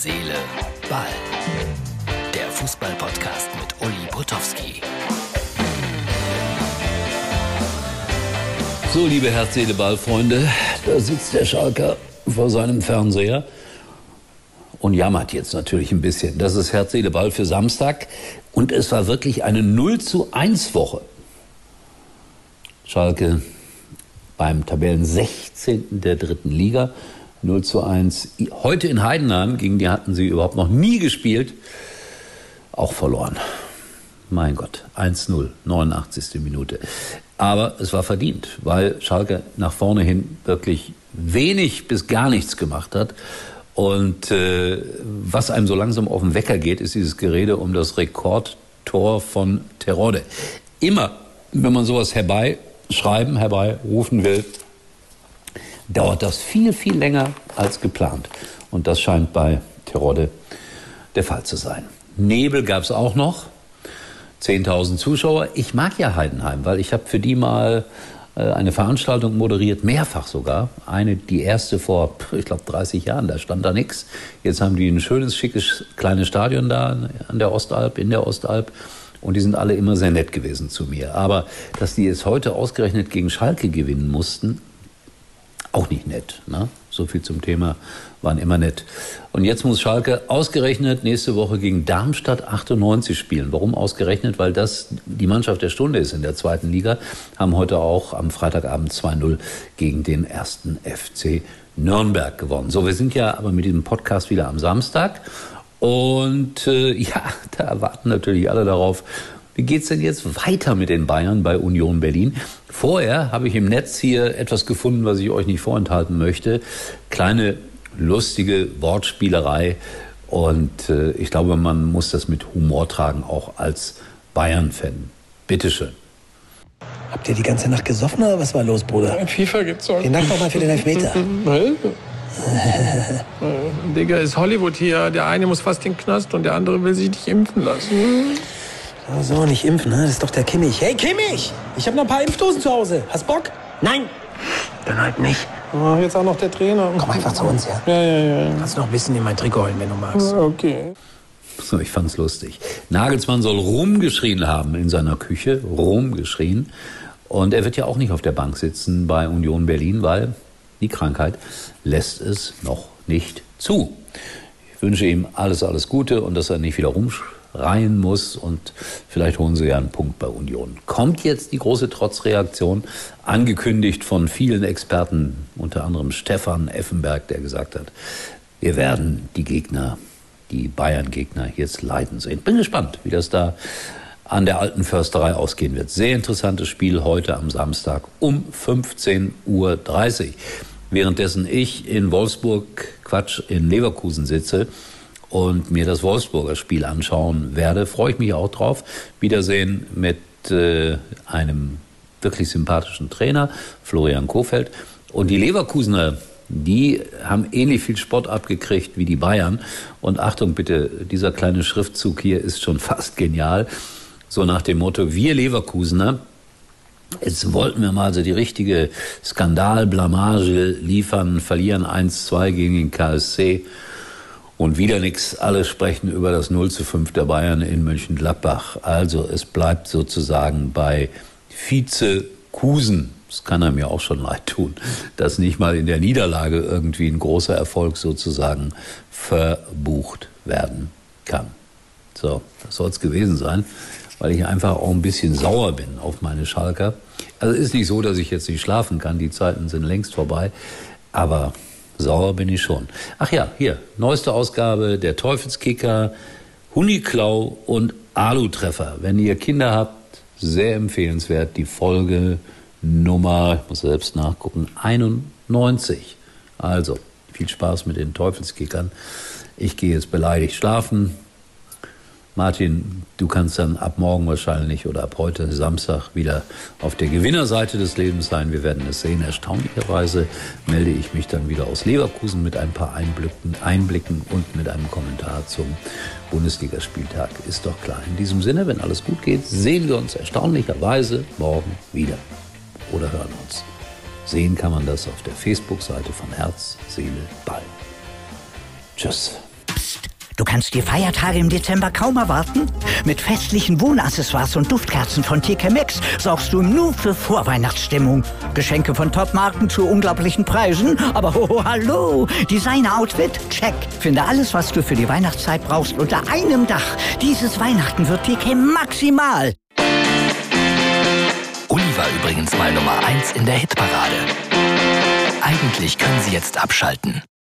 Seele, Ball. Der Fußball-Podcast mit Uli Potowski. So, liebe Herz, Seele, Ball-Freunde, da sitzt der Schalker vor seinem Fernseher und jammert jetzt natürlich ein bisschen. Das ist Herz, Seele, Ball für Samstag und es war wirklich eine 0 zu 1 Woche. Schalke beim Tabellen 16. der dritten Liga 0 zu 1. Heute in Heidenheim, gegen die hatten sie überhaupt noch nie gespielt, auch verloren. Mein Gott, 1-0, 89. Minute. Aber es war verdient, weil Schalke nach vorne hin wirklich wenig bis gar nichts gemacht hat. Und äh, was einem so langsam auf den Wecker geht, ist dieses Gerede um das Rekordtor von Terode. Immer, wenn man sowas herbeischreiben, herbeirufen will, dauert das viel, viel länger als geplant. Und das scheint bei Terodde der Fall zu sein. Nebel gab es auch noch. 10.000 Zuschauer. Ich mag ja Heidenheim, weil ich habe für die mal äh, eine Veranstaltung moderiert, mehrfach sogar. Eine, die erste vor, ich glaube, 30 Jahren, da stand da nichts. Jetzt haben die ein schönes, schickes, kleines Stadion da an der Ostalb, in der Ostalb. Und die sind alle immer sehr nett gewesen zu mir. Aber dass die es heute ausgerechnet gegen Schalke gewinnen mussten, auch nicht nett. Ne? So viel zum Thema, waren immer nett. Und jetzt muss Schalke ausgerechnet nächste Woche gegen Darmstadt 98 spielen. Warum ausgerechnet? Weil das die Mannschaft der Stunde ist in der zweiten Liga. Haben heute auch am Freitagabend 2-0 gegen den ersten FC Nürnberg gewonnen. So, wir sind ja aber mit diesem Podcast wieder am Samstag. Und äh, ja, da warten natürlich alle darauf, wie geht's denn jetzt weiter mit den Bayern bei Union Berlin? Vorher habe ich im Netz hier etwas gefunden, was ich euch nicht vorenthalten möchte. Kleine lustige Wortspielerei. Und äh, ich glaube, man muss das mit Humor tragen, auch als Bayern-Fan. Bitteschön. Habt ihr die ganze Nacht gesoffen oder was war los, Bruder? In FIFA gibt's auch. Vielen Dank nochmal für den Elfmeter. Digga, ist Hollywood hier. Der eine muss fast in den Knast und der andere will sich nicht impfen lassen. So, nicht impfen, ne? Das ist doch der Kimmich. Hey, Kimmich! Ich habe noch ein paar Impfdosen zu Hause. Hast Bock? Nein! Dann halt nicht. Oh, jetzt auch noch der Trainer. Komm einfach zu uns, ja? Ja, ja, ja. Kannst noch ein bisschen in mein Trikot holen, wenn du magst. Okay. So, ich fand's lustig. Nagelsmann soll rumgeschrien haben in seiner Küche, rumgeschrien. Und er wird ja auch nicht auf der Bank sitzen bei Union Berlin, weil die Krankheit lässt es noch nicht zu. Ich wünsche ihm alles, alles Gute und dass er nicht wieder rumschreien muss und vielleicht holen sie ja einen Punkt bei Union. Kommt jetzt die große Trotzreaktion, angekündigt von vielen Experten, unter anderem Stefan Effenberg, der gesagt hat, wir werden die Gegner die Bayern-Gegner jetzt leiden sehen. Bin gespannt, wie das da an der alten Försterei ausgehen wird. Sehr interessantes Spiel heute am Samstag um 15.30 Uhr. Währenddessen ich in Wolfsburg, Quatsch, in Leverkusen sitze und mir das Wolfsburger Spiel anschauen werde, freue ich mich auch drauf. Wiedersehen mit äh, einem wirklich sympathischen Trainer, Florian Kofeld. Und die Leverkusener die haben ähnlich viel Sport abgekriegt wie die Bayern. Und Achtung bitte, dieser kleine Schriftzug hier ist schon fast genial. So nach dem Motto, wir Leverkusener, Jetzt wollten wir mal so die richtige Skandalblamage liefern, verlieren 1-2 gegen den KSC und wieder nichts. Alle sprechen über das 0 zu 5 der Bayern in Mönchengladbach. Also es bleibt sozusagen bei Vize Kusen das kann er mir auch schon leid tun, dass nicht mal in der Niederlage irgendwie ein großer Erfolg sozusagen verbucht werden kann. So, das soll es gewesen sein, weil ich einfach auch ein bisschen sauer bin auf meine Schalker. Also ist nicht so, dass ich jetzt nicht schlafen kann, die Zeiten sind längst vorbei, aber sauer bin ich schon. Ach ja, hier, neueste Ausgabe der Teufelskicker, Huniklau und Alu-Treffer. Wenn ihr Kinder habt, sehr empfehlenswert, die Folge Nummer, ich muss selbst nachgucken, 91. Also, viel Spaß mit den Teufelskickern. Ich gehe jetzt beleidigt schlafen. Martin, du kannst dann ab morgen wahrscheinlich oder ab heute Samstag wieder auf der Gewinnerseite des Lebens sein. Wir werden es sehen. Erstaunlicherweise melde ich mich dann wieder aus Leverkusen mit ein paar Einblicken, Einblicken und mit einem Kommentar zum Bundesligaspieltag. Ist doch klar. In diesem Sinne, wenn alles gut geht, sehen wir uns erstaunlicherweise morgen wieder oder hören uns. Sehen kann man das auf der Facebook-Seite von Herz, Seele, Ball. Tschüss. Du kannst die Feiertage im Dezember kaum erwarten? Mit festlichen Wohnaccessoires und Duftkerzen von TK Maxx sorgst du nur für Vorweihnachtsstimmung. Geschenke von Topmarken zu unglaublichen Preisen, aber hoho, hallo! Designer-Outfit? Check. Finde alles, was du für die Weihnachtszeit brauchst, unter einem Dach. Dieses Weihnachten wird TK maximal. Uli war übrigens mal Nummer 1 in der Hitparade. Eigentlich können Sie jetzt abschalten.